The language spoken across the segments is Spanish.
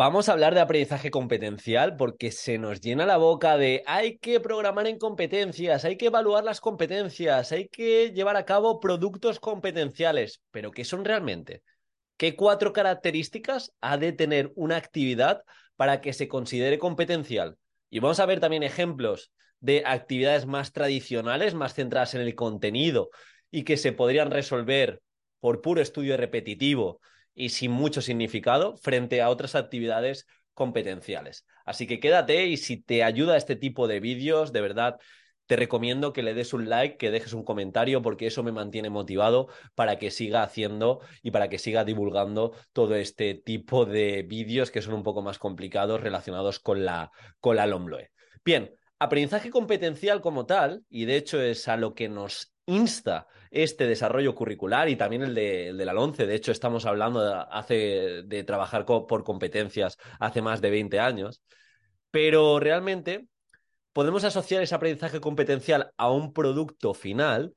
Vamos a hablar de aprendizaje competencial porque se nos llena la boca de hay que programar en competencias, hay que evaluar las competencias, hay que llevar a cabo productos competenciales. ¿Pero qué son realmente? ¿Qué cuatro características ha de tener una actividad para que se considere competencial? Y vamos a ver también ejemplos de actividades más tradicionales, más centradas en el contenido y que se podrían resolver por puro estudio repetitivo y sin mucho significado frente a otras actividades competenciales. Así que quédate y si te ayuda este tipo de vídeos, de verdad, te recomiendo que le des un like, que dejes un comentario, porque eso me mantiene motivado para que siga haciendo y para que siga divulgando todo este tipo de vídeos que son un poco más complicados relacionados con la, con la LOMLOE. Bien, aprendizaje competencial como tal, y de hecho es a lo que nos insta este desarrollo curricular y también el de, la LONCE. De hecho, estamos hablando de, hace, de trabajar por competencias hace más de 20 años. Pero realmente podemos asociar ese aprendizaje competencial a un producto final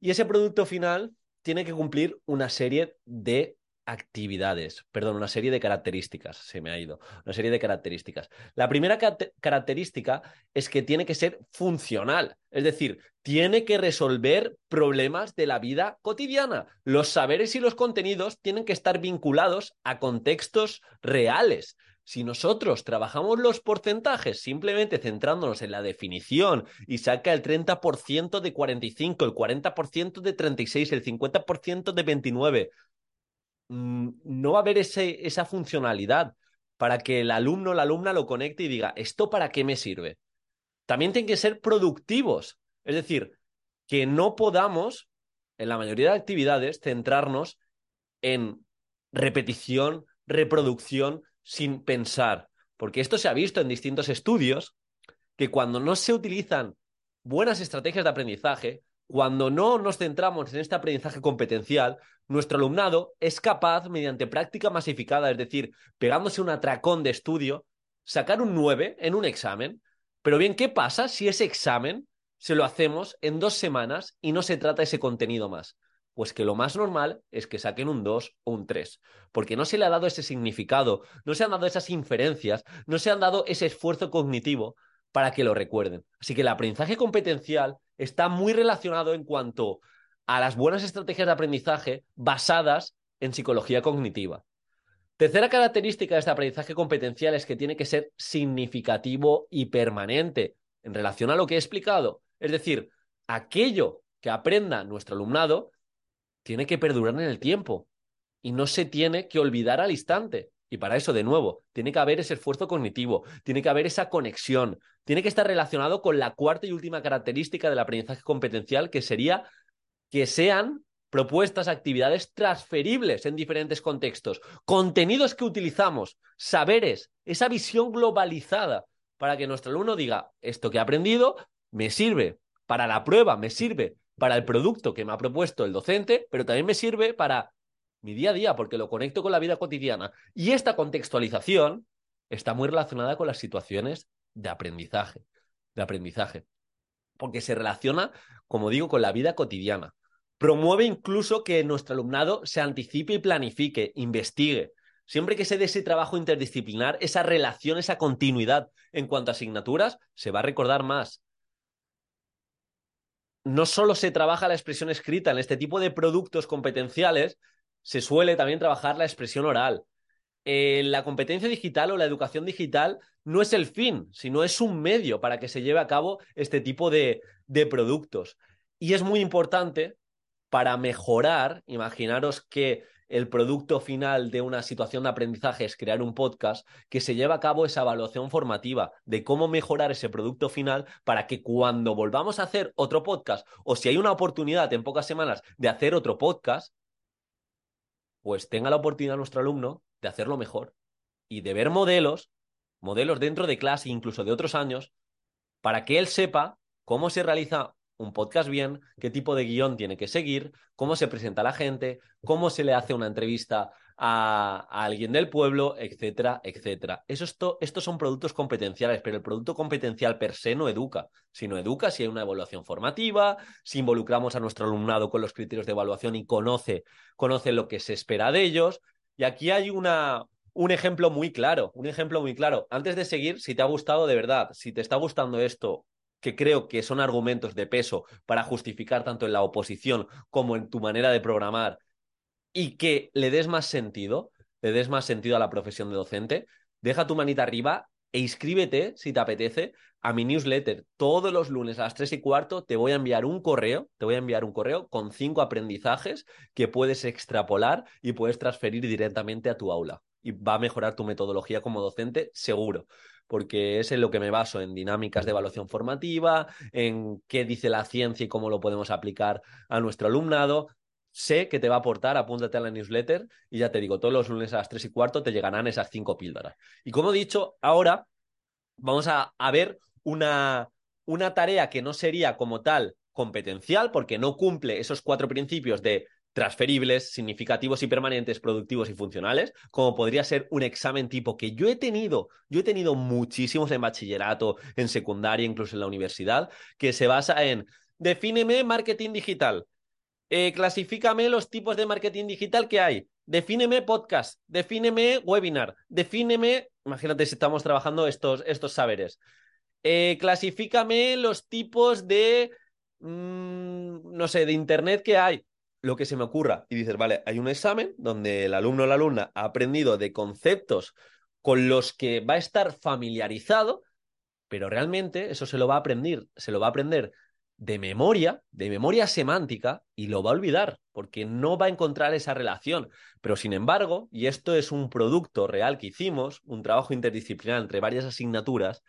y ese producto final tiene que cumplir una serie de actividades, perdón, una serie de características, se me ha ido, una serie de características. La primera característica es que tiene que ser funcional, es decir, tiene que resolver problemas de la vida cotidiana. Los saberes y los contenidos tienen que estar vinculados a contextos reales. Si nosotros trabajamos los porcentajes simplemente centrándonos en la definición y saca el 30% de 45, el 40% de 36, el 50% de 29, Mm, no va a haber esa funcionalidad para que el alumno o la alumna lo conecte y diga, ¿esto para qué me sirve? También tienen que ser productivos, es decir, que no podamos, en la mayoría de actividades, centrarnos en repetición, reproducción, sin pensar, porque esto se ha visto en distintos estudios, que cuando no se utilizan buenas estrategias de aprendizaje, cuando no nos centramos en este aprendizaje competencial, nuestro alumnado es capaz, mediante práctica masificada, es decir, pegándose un atracón de estudio, sacar un 9 en un examen. Pero bien, ¿qué pasa si ese examen se lo hacemos en dos semanas y no se trata ese contenido más? Pues que lo más normal es que saquen un 2 o un 3, porque no se le ha dado ese significado, no se han dado esas inferencias, no se han dado ese esfuerzo cognitivo para que lo recuerden. Así que el aprendizaje competencial está muy relacionado en cuanto a las buenas estrategias de aprendizaje basadas en psicología cognitiva. Tercera característica de este aprendizaje competencial es que tiene que ser significativo y permanente en relación a lo que he explicado. Es decir, aquello que aprenda nuestro alumnado tiene que perdurar en el tiempo y no se tiene que olvidar al instante. Y para eso, de nuevo, tiene que haber ese esfuerzo cognitivo, tiene que haber esa conexión, tiene que estar relacionado con la cuarta y última característica del aprendizaje competencial, que sería que sean propuestas, actividades transferibles en diferentes contextos, contenidos que utilizamos, saberes, esa visión globalizada para que nuestro alumno diga, esto que he aprendido me sirve para la prueba, me sirve para el producto que me ha propuesto el docente, pero también me sirve para mi día a día, porque lo conecto con la vida cotidiana. Y esta contextualización está muy relacionada con las situaciones de aprendizaje, de aprendizaje, porque se relaciona, como digo, con la vida cotidiana. Promueve incluso que nuestro alumnado se anticipe y planifique, investigue. Siempre que se dé ese trabajo interdisciplinar, esa relación, esa continuidad en cuanto a asignaturas, se va a recordar más. No solo se trabaja la expresión escrita en este tipo de productos competenciales, se suele también trabajar la expresión oral. Eh, la competencia digital o la educación digital no es el fin, sino es un medio para que se lleve a cabo este tipo de, de productos. Y es muy importante para mejorar, imaginaros que el producto final de una situación de aprendizaje es crear un podcast, que se lleve a cabo esa evaluación formativa de cómo mejorar ese producto final para que cuando volvamos a hacer otro podcast o si hay una oportunidad en pocas semanas de hacer otro podcast, pues tenga la oportunidad nuestro alumno de hacerlo mejor y de ver modelos, modelos dentro de clase, incluso de otros años, para que él sepa cómo se realiza un podcast bien, qué tipo de guion tiene que seguir, cómo se presenta la gente, cómo se le hace una entrevista a, alguien del pueblo, etcétera, etcétera. Eso esto, estos son productos competenciales, pero el producto competencial per se no educa. Si no educa, si hay una evaluación formativa, si involucramos a nuestro alumnado con los criterios de evaluación y conoce, conoce lo que se espera de ellos. Y aquí hay una, un ejemplo muy claro, un ejemplo muy claro. Antes de seguir, si te ha gustado de verdad, si te está gustando esto, que creo que son argumentos de peso para justificar tanto en la oposición como en tu manera de programar y que le des más sentido, le des más sentido a la profesión de docente, deja tu manita arriba e inscríbete, si te apetece, a mi newsletter. Todos los lunes a las 3 y cuarto te voy a enviar un correo, te voy a enviar un correo con cinco aprendizajes que puedes extrapolar y puedes transferir directamente a tu aula. Y va a mejorar tu metodología como docente, seguro porque es en lo que me baso, en dinámicas de evaluación formativa, en qué dice la ciencia y cómo lo podemos aplicar a nuestro alumnado. Sé que te va a aportar, apúntate a la newsletter y ya te digo, todos los lunes a las tres y cuarto te llegarán esas cinco píldoras. Y como he dicho, ahora vamos a, a ver una, una tarea que no sería como tal competencial, porque no cumple esos cuatro principios de transferibles, significativos y permanentes, productivos y funcionales, como podría ser un examen tipo que yo he tenido, yo he tenido muchísimos en bachillerato, en secundaria, incluso en la universidad, que se basa en defíneme marketing digital, eh, clasifícame los tipos de marketing digital que hay, defíneme podcast, defíneme webinar, defíneme, imagínate si estamos trabajando estos, estos saberes, eh, clasifícame los tipos de, mm, no sé, de internet que hay. Lo que se me ocurra. Y dices, vale, hay un examen donde el alumno o la alumna ha aprendido de conceptos con los que va a estar familiarizado, pero realmente eso se lo va a aprender, se lo va a aprender de memoria, de memoria semántica, y lo va a olvidar, porque no va a encontrar esa relación. Pero sin embargo, y esto es un producto real que hicimos, un trabajo interdisciplinar entre varias asignaturas,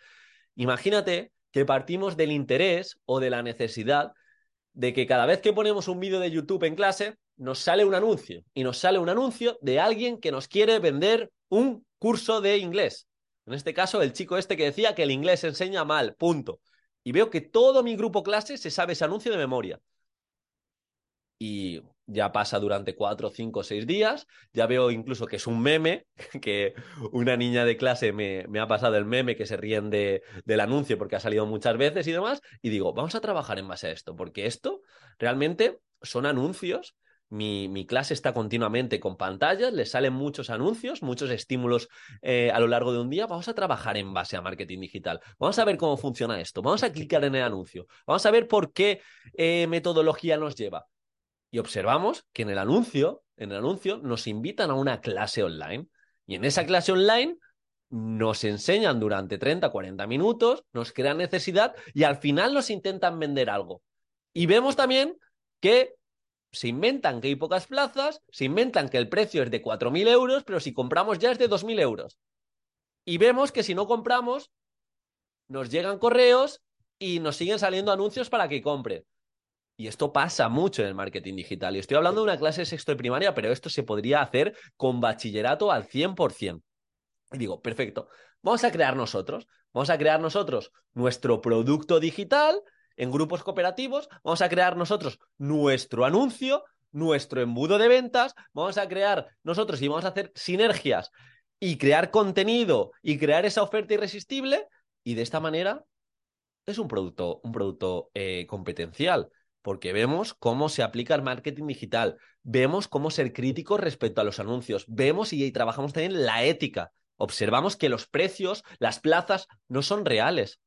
imagínate que partimos del interés o de la necesidad de que cada vez que ponemos un vídeo de YouTube en clase, nos sale un anuncio y nos sale un anuncio de alguien que nos quiere vender un curso de inglés. En este caso, el chico este que decía que el inglés se enseña mal, punto. Y veo que todo mi grupo clase se sabe ese anuncio de memoria. Y ya pasa durante cuatro, cinco, seis días. Ya veo incluso que es un meme, que una niña de clase me, me ha pasado el meme que se ríen de, del anuncio porque ha salido muchas veces y demás. Y digo, vamos a trabajar en base a esto, porque esto realmente son anuncios. Mi, clase está continuamente con pantallas, le salen muchos anuncios, muchos estímulos eh, a lo largo de un día. Vamos a trabajar en base a marketing digital. Vamos a ver cómo funciona esto. Vamos a clicar en el anuncio. Vamos a ver por qué eh, metodología nos lleva y observamos que en el anuncio, en el anuncio nos invitan a una clase online y en esa clase online nos enseñan durante 30, 40 minutos, nos crean necesidad y al final nos intentan vender algo. Y vemos también que se inventan que hay pocas plazas, se inventan que el precio es de 4.000 euros, pero si compramos ya es de 2.000 euros. Y vemos que si no compramos, nos llegan correos y nos siguen saliendo anuncios para que compre. Y esto pasa mucho en el marketing digital. Y estoy hablando de una clase de sexto de primaria, pero esto se podría hacer con bachillerato al 100%. Y digo, perfecto, vamos a crear nosotros, vamos a crear nosotros nuestro producto digital en grupos cooperativos, vamos a crear nosotros nuestro anuncio, nuestro embudo de ventas, vamos a crear nosotros y vamos a hacer sinergias y crear contenido y crear esa oferta irresistible y de esta manera es un producto, un producto eh, competencial porque vemos cómo se aplica el marketing digital, vemos cómo ser críticos respecto a los anuncios, vemos y trabajamos también la ética. Observamos que los precios, las plazas, no son reales.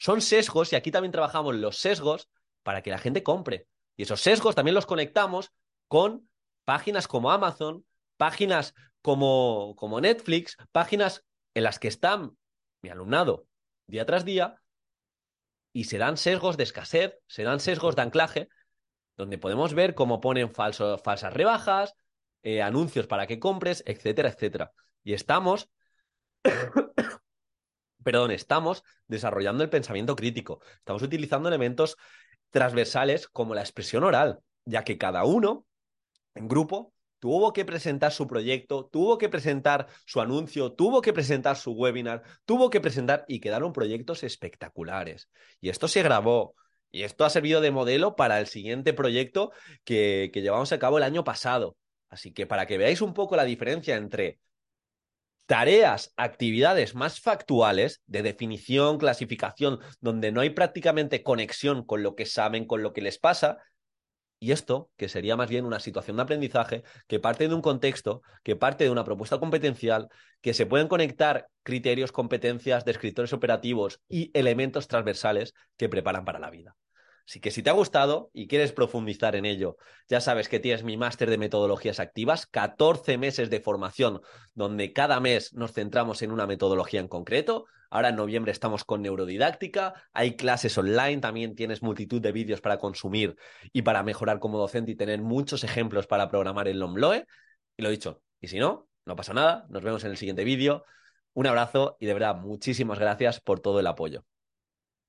Son sesgos y aquí también trabajamos los sesgos para que la gente compre. Y esos sesgos también los conectamos con páginas como Amazon, páginas como, como Netflix, páginas en las que están mi alumnado día tras día y se dan sesgos de escasez, se dan sesgos de anclaje, donde podemos ver cómo ponen falsas rebajas, eh, anuncios para que compres, etcétera, etcétera. Y estamos, perdón, estamos desarrollando el pensamiento crítico, estamos utilizando elementos transversales como la expresión oral, ya que cada uno en grupo tuvo que presentar su proyecto, tuvo que presentar su anuncio, tuvo que presentar su webinar, tuvo que presentar y quedaron proyectos espectaculares. Y esto se grabó. Y esto ha servido de modelo para el siguiente proyecto que, que llevamos a cabo el año pasado. Así que para que veáis un poco la diferencia entre tareas, actividades más factuales de definición, clasificación, donde no hay prácticamente conexión con lo que saben, con lo que les pasa, y esto, que sería más bien una situación de aprendizaje, que parte de un contexto, que parte de una propuesta competencial, que se pueden conectar criterios, competencias, descriptores operativos y elementos transversales que preparan para la vida. Así que si te ha gustado y quieres profundizar en ello, ya sabes que tienes mi máster de metodologías activas, 14 meses de formación donde cada mes nos centramos en una metodología en concreto. Ahora en noviembre estamos con neurodidáctica, hay clases online, también tienes multitud de vídeos para consumir y para mejorar como docente y tener muchos ejemplos para programar en Lombloe. Y lo dicho, y si no, no pasa nada, nos vemos en el siguiente vídeo. Un abrazo y de verdad muchísimas gracias por todo el apoyo.